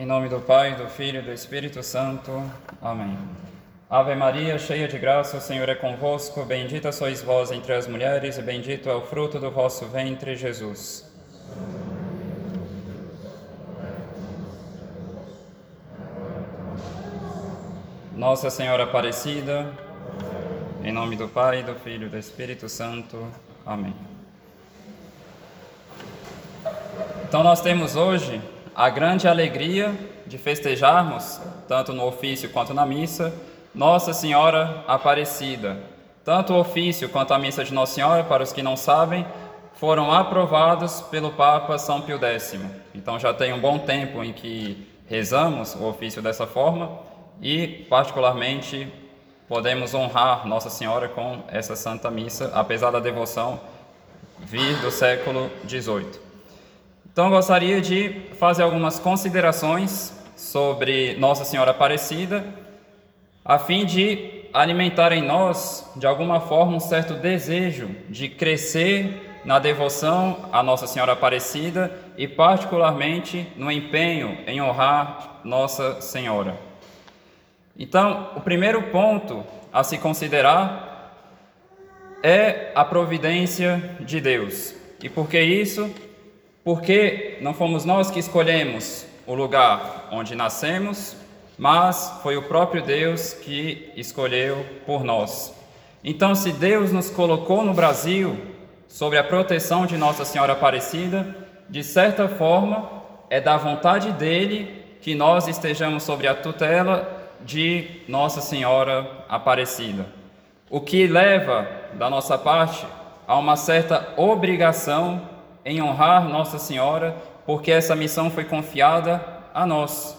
Em nome do Pai, do Filho e do Espírito Santo. Amém. Ave Maria, cheia de graça, o Senhor é convosco. Bendita sois vós entre as mulheres, e bendito é o fruto do vosso ventre, Jesus. Nossa Senhora Aparecida, em nome do Pai, do Filho e do Espírito Santo. Amém. Então, nós temos hoje a grande alegria de festejarmos, tanto no ofício quanto na missa, Nossa Senhora Aparecida. Tanto o ofício quanto a missa de Nossa Senhora, para os que não sabem, foram aprovados pelo Papa São Pio X. Então já tem um bom tempo em que rezamos o ofício dessa forma e, particularmente, podemos honrar Nossa Senhora com essa Santa Missa, apesar da devoção vir do século XVIII. Então, eu gostaria de fazer algumas considerações sobre Nossa Senhora Aparecida, a fim de alimentar em nós, de alguma forma, um certo desejo de crescer na devoção à Nossa Senhora Aparecida e, particularmente, no empenho em honrar Nossa Senhora. Então, o primeiro ponto a se considerar é a providência de Deus. E por que isso? Porque não fomos nós que escolhemos o lugar onde nascemos, mas foi o próprio Deus que escolheu por nós. Então, se Deus nos colocou no Brasil sob a proteção de Nossa Senhora Aparecida, de certa forma é da vontade dele que nós estejamos sobre a tutela de Nossa Senhora Aparecida. O que leva da nossa parte a uma certa obrigação em honrar Nossa Senhora, porque essa missão foi confiada a nós.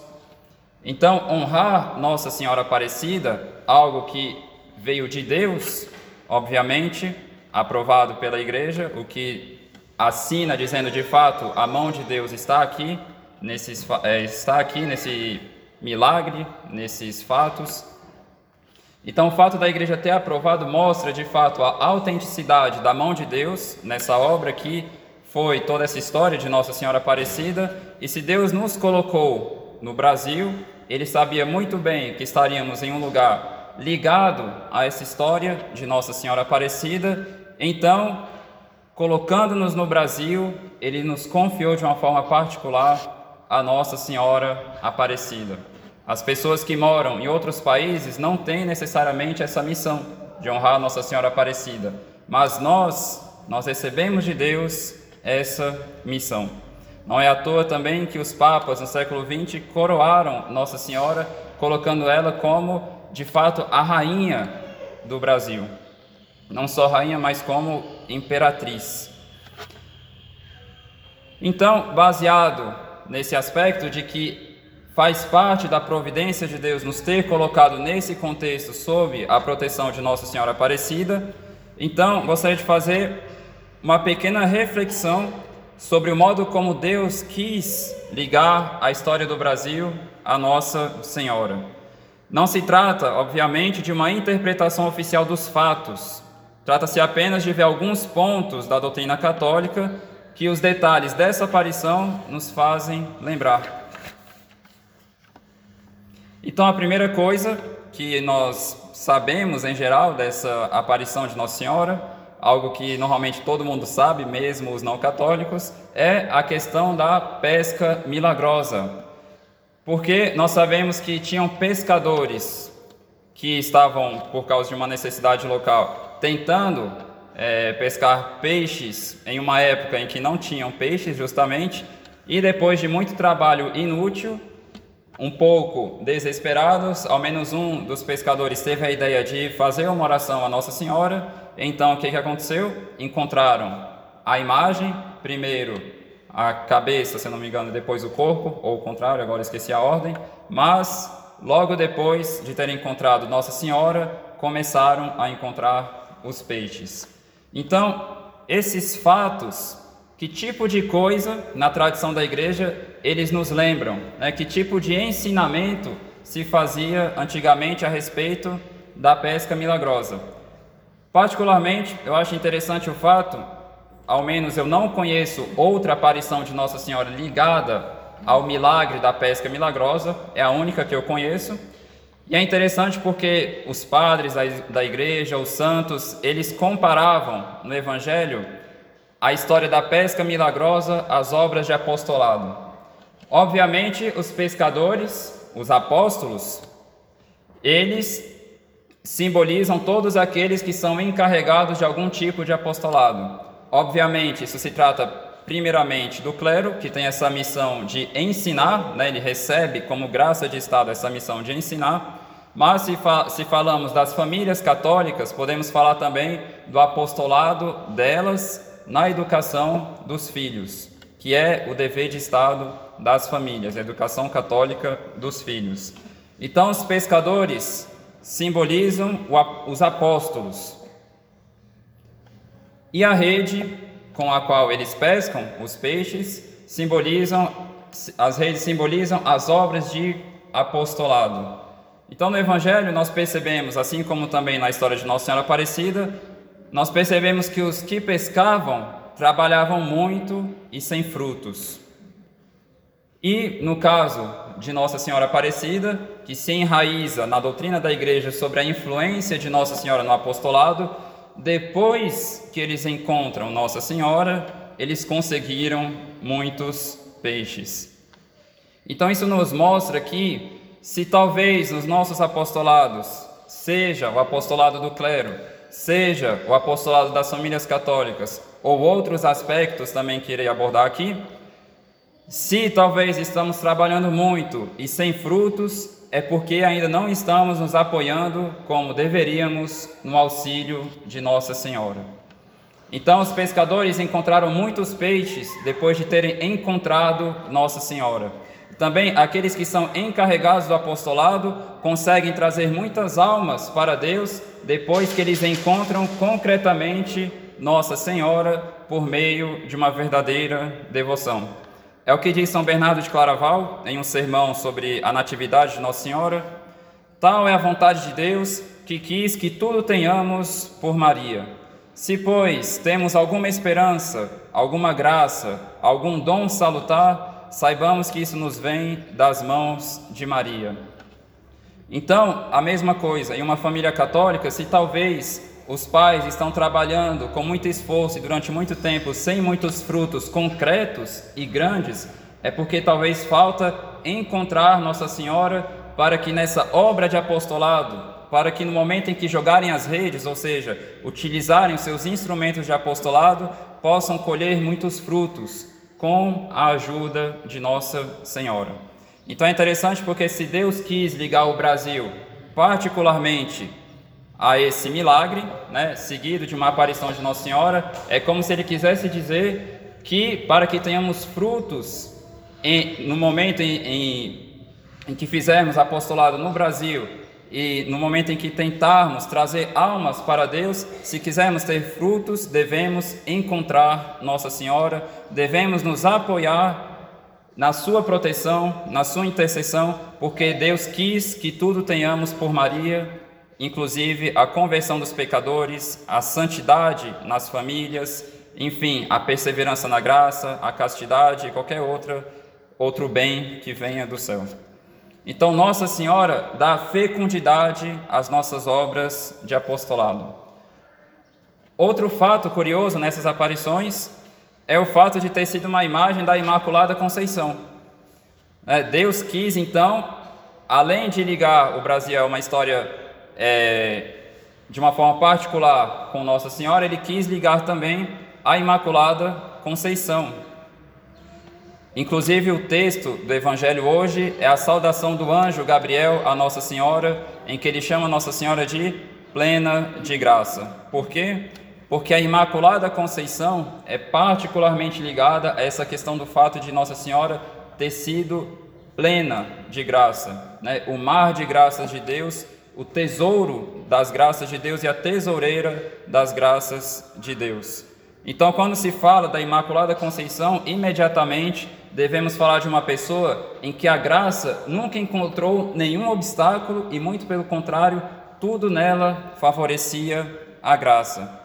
Então, honrar Nossa Senhora Aparecida, algo que veio de Deus, obviamente, aprovado pela igreja, o que assina dizendo de fato a mão de Deus está aqui, nesses, é, está aqui nesse milagre, nesses fatos. Então, o fato da igreja ter aprovado mostra de fato a autenticidade da mão de Deus nessa obra que foi toda essa história de Nossa Senhora Aparecida, e se Deus nos colocou no Brasil, ele sabia muito bem que estaríamos em um lugar ligado a essa história de Nossa Senhora Aparecida, então, colocando-nos no Brasil, ele nos confiou de uma forma particular a Nossa Senhora Aparecida. As pessoas que moram em outros países não têm necessariamente essa missão de honrar Nossa Senhora Aparecida, mas nós, nós recebemos de Deus essa missão. Não é à toa também que os papas no século XX coroaram Nossa Senhora, colocando ela como, de fato, a rainha do Brasil. Não só rainha, mas como imperatriz. Então, baseado nesse aspecto de que faz parte da providência de Deus nos ter colocado nesse contexto sob a proteção de Nossa Senhora Aparecida, então gostaria de fazer uma pequena reflexão sobre o modo como Deus quis ligar a história do Brasil à Nossa Senhora. Não se trata, obviamente, de uma interpretação oficial dos fatos. Trata-se apenas de ver alguns pontos da doutrina católica que os detalhes dessa aparição nos fazem lembrar. Então, a primeira coisa que nós sabemos em geral dessa aparição de Nossa Senhora algo que normalmente todo mundo sabe, mesmo os não católicos, é a questão da pesca milagrosa. Porque nós sabemos que tinham pescadores que estavam, por causa de uma necessidade local, tentando é, pescar peixes em uma época em que não tinham peixes, justamente, e depois de muito trabalho inútil, um pouco desesperados, ao menos um dos pescadores teve a ideia de fazer uma oração a Nossa Senhora então, o que, que aconteceu? Encontraram a imagem, primeiro a cabeça, se não me engano, depois o corpo, ou o contrário, agora esqueci a ordem, mas logo depois de terem encontrado Nossa Senhora, começaram a encontrar os peixes. Então, esses fatos, que tipo de coisa na tradição da igreja eles nos lembram? Né? Que tipo de ensinamento se fazia antigamente a respeito da pesca milagrosa? Particularmente, eu acho interessante o fato, ao menos eu não conheço outra aparição de Nossa Senhora ligada ao milagre da pesca milagrosa, é a única que eu conheço. E é interessante porque os padres da igreja, os santos, eles comparavam no Evangelho a história da pesca milagrosa às obras de apostolado. Obviamente, os pescadores, os apóstolos, eles simbolizam todos aqueles que são encarregados de algum tipo de apostolado. Obviamente, isso se trata primeiramente do clero, que tem essa missão de ensinar, né? ele recebe como graça de Estado essa missão de ensinar. Mas se, fa se falamos das famílias católicas, podemos falar também do apostolado delas na educação dos filhos, que é o dever de Estado das famílias, a educação católica dos filhos. Então, os pescadores simbolizam os apóstolos. E a rede com a qual eles pescam os peixes simbolizam as redes simbolizam as obras de apostolado. Então no evangelho nós percebemos, assim como também na história de Nossa Senhora Aparecida, nós percebemos que os que pescavam trabalhavam muito e sem frutos. E no caso de Nossa Senhora Aparecida, que se enraiza na doutrina da igreja sobre a influência de Nossa Senhora no apostolado, depois que eles encontram Nossa Senhora, eles conseguiram muitos peixes. Então isso nos mostra que se talvez nos nossos apostolados, seja o apostolado do clero, seja o apostolado das famílias católicas, ou outros aspectos também que irei abordar aqui, se talvez estamos trabalhando muito e sem frutos, é porque ainda não estamos nos apoiando como deveríamos no auxílio de Nossa Senhora. Então, os pescadores encontraram muitos peixes depois de terem encontrado Nossa Senhora. Também aqueles que são encarregados do apostolado conseguem trazer muitas almas para Deus depois que eles encontram concretamente Nossa Senhora por meio de uma verdadeira devoção. É o que diz São Bernardo de Claraval em um sermão sobre a Natividade de Nossa Senhora. Tal é a vontade de Deus que quis que tudo tenhamos por Maria. Se, pois, temos alguma esperança, alguma graça, algum dom salutar, saibamos que isso nos vem das mãos de Maria. Então, a mesma coisa, em uma família católica, se talvez os pais estão trabalhando com muito esforço e durante muito tempo sem muitos frutos concretos e grandes, é porque talvez falta encontrar Nossa Senhora para que nessa obra de apostolado, para que no momento em que jogarem as redes, ou seja, utilizarem os seus instrumentos de apostolado, possam colher muitos frutos com a ajuda de Nossa Senhora. Então é interessante porque se Deus quis ligar o Brasil, particularmente a esse milagre, né, seguido de uma aparição de Nossa Senhora, é como se ele quisesse dizer que para que tenhamos frutos em, no momento em, em, em que fizermos apostolado no Brasil e no momento em que tentarmos trazer almas para Deus, se quisermos ter frutos, devemos encontrar Nossa Senhora, devemos nos apoiar na sua proteção, na sua intercessão, porque Deus quis que tudo tenhamos por Maria inclusive a conversão dos pecadores, a santidade nas famílias, enfim, a perseverança na graça, a castidade e qualquer outra, outro bem que venha do céu. Então, Nossa Senhora dá fecundidade às nossas obras de apostolado. Outro fato curioso nessas aparições é o fato de ter sido uma imagem da Imaculada Conceição. É, Deus quis, então, além de ligar o Brasil a uma história é, de uma forma particular com Nossa Senhora, ele quis ligar também a Imaculada Conceição. Inclusive, o texto do Evangelho hoje é a saudação do anjo Gabriel a Nossa Senhora, em que ele chama Nossa Senhora de plena de graça. Por quê? Porque a Imaculada Conceição é particularmente ligada a essa questão do fato de Nossa Senhora ter sido plena de graça. Né? O mar de graças de Deus o tesouro das graças de Deus e a tesoureira das graças de Deus. Então, quando se fala da Imaculada Conceição, imediatamente devemos falar de uma pessoa em que a graça nunca encontrou nenhum obstáculo e, muito pelo contrário, tudo nela favorecia a graça.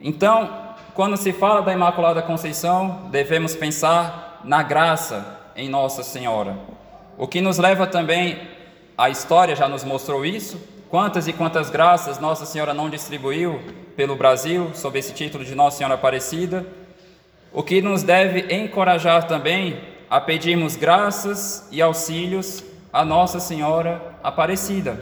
Então, quando se fala da Imaculada Conceição, devemos pensar na graça em Nossa Senhora. O que nos leva também, a história já nos mostrou isso, quantas e quantas graças Nossa Senhora não distribuiu pelo Brasil sob esse título de Nossa Senhora Aparecida, o que nos deve encorajar também a pedirmos graças e auxílios a Nossa Senhora Aparecida.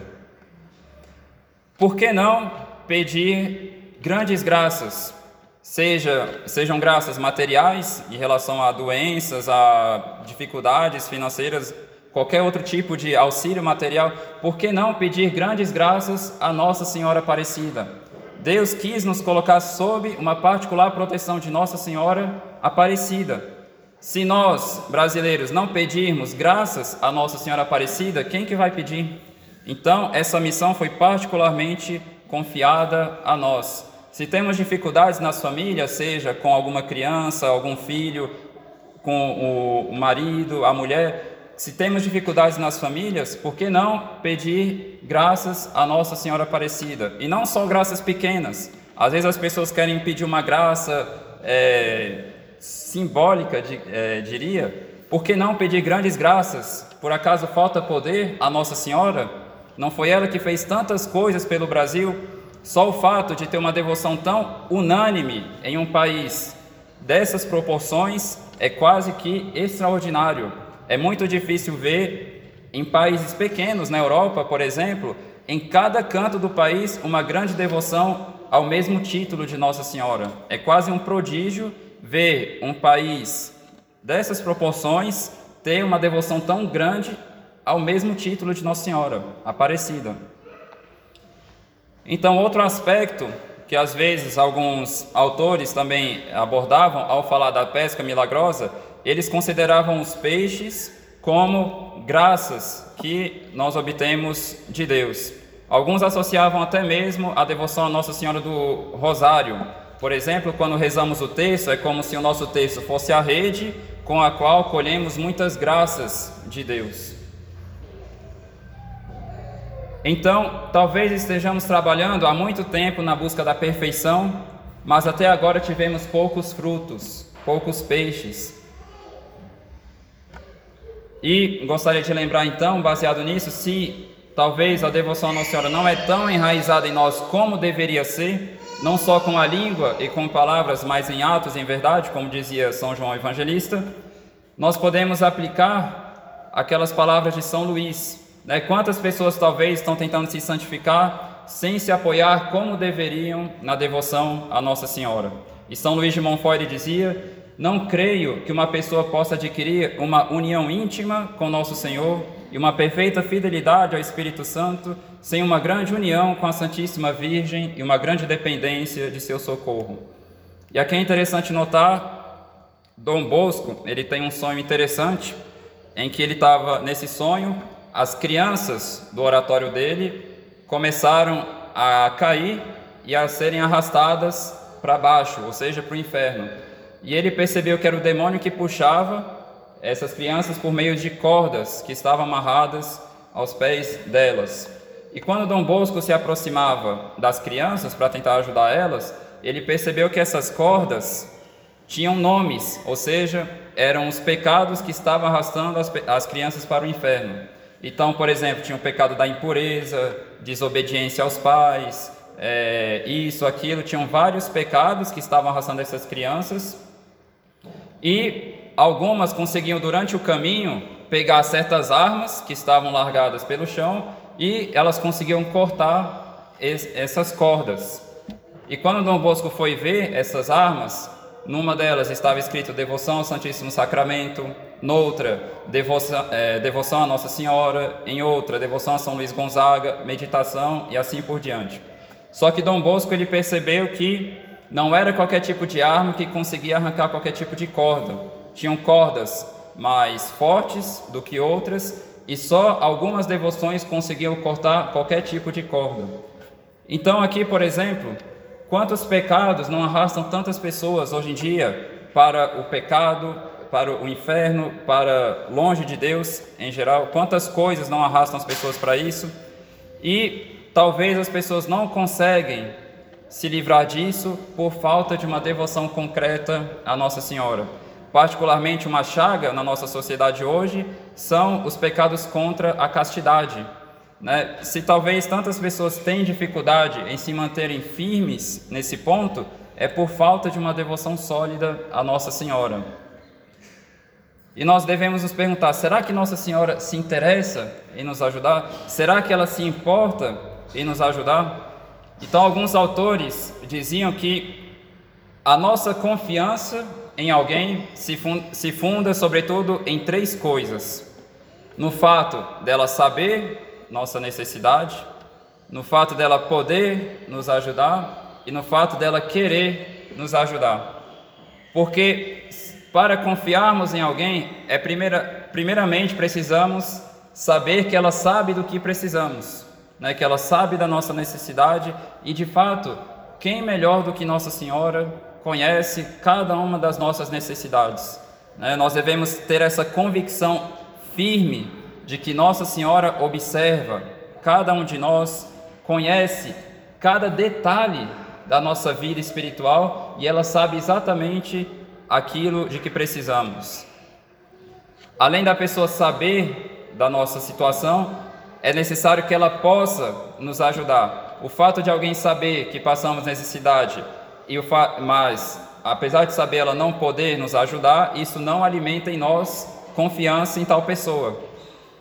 Por que não pedir grandes graças seja, sejam graças materiais em relação a doenças, a dificuldades financeiras, qualquer outro tipo de auxílio material, por que não pedir grandes graças a Nossa Senhora Aparecida? Deus quis nos colocar sob uma particular proteção de Nossa Senhora Aparecida. Se nós, brasileiros, não pedirmos graças a Nossa Senhora Aparecida, quem que vai pedir? Então, essa missão foi particularmente confiada a nós. Se temos dificuldades nas famílias, seja com alguma criança, algum filho, com o marido, a mulher, se temos dificuldades nas famílias, por que não pedir graças a Nossa Senhora Aparecida? E não só graças pequenas. Às vezes as pessoas querem pedir uma graça é, simbólica, de, é, diria. Por que não pedir grandes graças? Por acaso falta poder a Nossa Senhora? Não foi ela que fez tantas coisas pelo Brasil? Só o fato de ter uma devoção tão unânime em um país dessas proporções é quase que extraordinário. É muito difícil ver em países pequenos, na Europa, por exemplo, em cada canto do país uma grande devoção ao mesmo título de Nossa Senhora. É quase um prodígio ver um país dessas proporções ter uma devoção tão grande ao mesmo título de Nossa Senhora, Aparecida. Então, outro aspecto que às vezes alguns autores também abordavam ao falar da pesca milagrosa, eles consideravam os peixes como graças que nós obtemos de Deus. Alguns associavam até mesmo a devoção à Nossa Senhora do Rosário. Por exemplo, quando rezamos o texto, é como se o nosso texto fosse a rede com a qual colhemos muitas graças de Deus. Então, talvez estejamos trabalhando há muito tempo na busca da perfeição, mas até agora tivemos poucos frutos, poucos peixes. E gostaria de lembrar então, baseado nisso, se talvez a devoção à Nossa Senhora não é tão enraizada em nós como deveria ser, não só com a língua e com palavras, mas em atos em verdade, como dizia São João Evangelista, nós podemos aplicar aquelas palavras de São Luís, né? Quantas pessoas talvez estão tentando se santificar sem se apoiar como deveriam na devoção à Nossa Senhora? E São Luís de Montfort dizia: Não creio que uma pessoa possa adquirir uma união íntima com Nosso Senhor e uma perfeita fidelidade ao Espírito Santo sem uma grande união com a Santíssima Virgem e uma grande dependência de seu socorro. E aqui é interessante notar, Dom Bosco, ele tem um sonho interessante, em que ele estava nesse sonho, as crianças do oratório dele começaram a cair e a serem arrastadas para baixo, ou seja, para o inferno. E ele percebeu que era o demônio que puxava essas crianças por meio de cordas que estavam amarradas aos pés delas. E quando Dom Bosco se aproximava das crianças para tentar ajudar elas, ele percebeu que essas cordas tinham nomes, ou seja, eram os pecados que estavam arrastando as, as crianças para o inferno. Então, por exemplo, tinha o pecado da impureza, desobediência aos pais, é, isso, aquilo, tinham vários pecados que estavam arrastando essas crianças. E algumas conseguiam, durante o caminho, pegar certas armas que estavam largadas pelo chão e elas conseguiam cortar essas cordas. E quando Dom Bosco foi ver essas armas, numa delas estava escrito devoção ao Santíssimo Sacramento, noutra, devoção, é, devoção a Nossa Senhora, em outra, devoção a São Luís Gonzaga, meditação e assim por diante. Só que Dom Bosco ele percebeu que não era qualquer tipo de arma que conseguia arrancar qualquer tipo de corda. Tinham cordas mais fortes do que outras e só algumas devoções conseguiam cortar qualquer tipo de corda. Então aqui, por exemplo, quantos pecados não arrastam tantas pessoas hoje em dia para o pecado, para o inferno, para longe de Deus em geral. Quantas coisas não arrastam as pessoas para isso? E talvez as pessoas não conseguem se livrar disso por falta de uma devoção concreta à Nossa Senhora. particularmente uma chaga na nossa sociedade hoje, são os pecados contra a castidade. Né? Se talvez tantas pessoas têm dificuldade em se manterem firmes nesse ponto, é por falta de uma devoção sólida à Nossa Senhora. E nós devemos nos perguntar: será que Nossa Senhora se interessa em nos ajudar? Será que ela se importa em nos ajudar? Então, alguns autores diziam que a nossa confiança em alguém se funda, se funda, sobretudo, em três coisas: no fato dela saber nossa necessidade, no fato dela poder nos ajudar e no fato dela querer nos ajudar. Porque para confiarmos em alguém, é primeira, primeiramente precisamos saber que ela sabe do que precisamos, né? que ela sabe da nossa necessidade e, de fato, quem melhor do que Nossa Senhora conhece cada uma das nossas necessidades? Né? Nós devemos ter essa convicção firme de que Nossa Senhora observa cada um de nós, conhece cada detalhe da nossa vida espiritual e ela sabe exatamente aquilo de que precisamos. Além da pessoa saber da nossa situação, é necessário que ela possa nos ajudar. O fato de alguém saber que passamos necessidade, e o mas apesar de saber ela não poder nos ajudar, isso não alimenta em nós confiança em tal pessoa.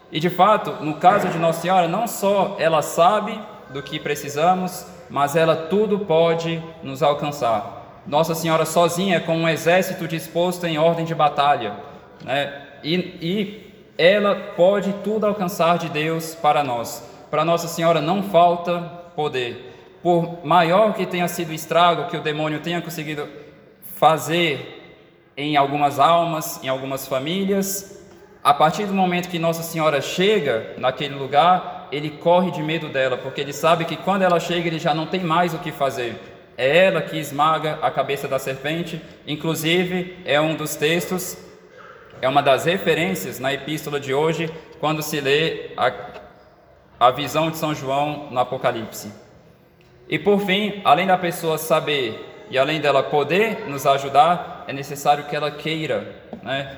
E de fato, no caso de Nossa Senhora, não só ela sabe do que precisamos, mas ela tudo pode nos alcançar. Nossa Senhora sozinha com um exército disposto em ordem de batalha, né? e, e ela pode tudo alcançar de Deus para nós. Para Nossa Senhora não falta poder. Por maior que tenha sido o estrago que o demônio tenha conseguido fazer em algumas almas, em algumas famílias, a partir do momento que Nossa Senhora chega naquele lugar, ele corre de medo dela, porque ele sabe que quando ela chega, ele já não tem mais o que fazer é ela que esmaga a cabeça da serpente. Inclusive, é um dos textos, é uma das referências na epístola de hoje, quando se lê a, a visão de São João no Apocalipse. E por fim, além da pessoa saber e além dela poder nos ajudar, é necessário que ela queira, né?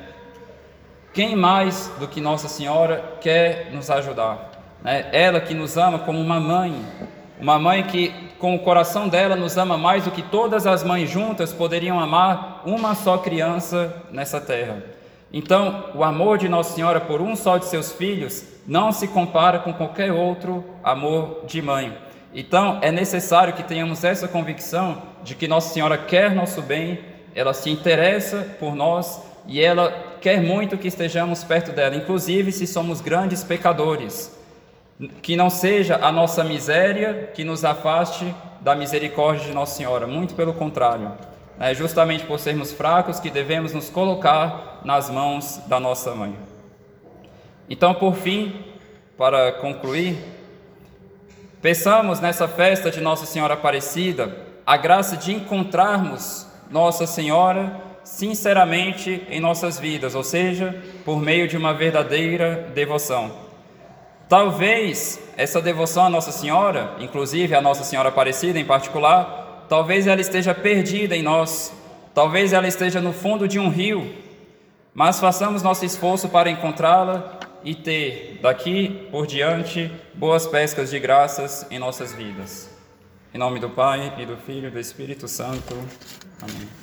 Quem mais do que Nossa Senhora quer nos ajudar? Né? Ela que nos ama como uma mãe, uma mãe que, com o coração dela, nos ama mais do que todas as mães juntas poderiam amar uma só criança nessa terra. Então, o amor de Nossa Senhora por um só de seus filhos não se compara com qualquer outro amor de mãe. Então, é necessário que tenhamos essa convicção de que Nossa Senhora quer nosso bem, ela se interessa por nós e ela quer muito que estejamos perto dela, inclusive se somos grandes pecadores que não seja a nossa miséria que nos afaste da misericórdia de Nossa Senhora, muito pelo contrário. É justamente por sermos fracos que devemos nos colocar nas mãos da nossa mãe. Então, por fim, para concluir, peçamos nessa festa de Nossa Senhora Aparecida a graça de encontrarmos Nossa Senhora sinceramente em nossas vidas, ou seja, por meio de uma verdadeira devoção. Talvez essa devoção à Nossa Senhora, inclusive a Nossa Senhora Aparecida em particular, talvez ela esteja perdida em nós, talvez ela esteja no fundo de um rio, mas façamos nosso esforço para encontrá-la e ter, daqui por diante, boas pescas de graças em nossas vidas. Em nome do Pai, e do Filho e do Espírito Santo. Amém.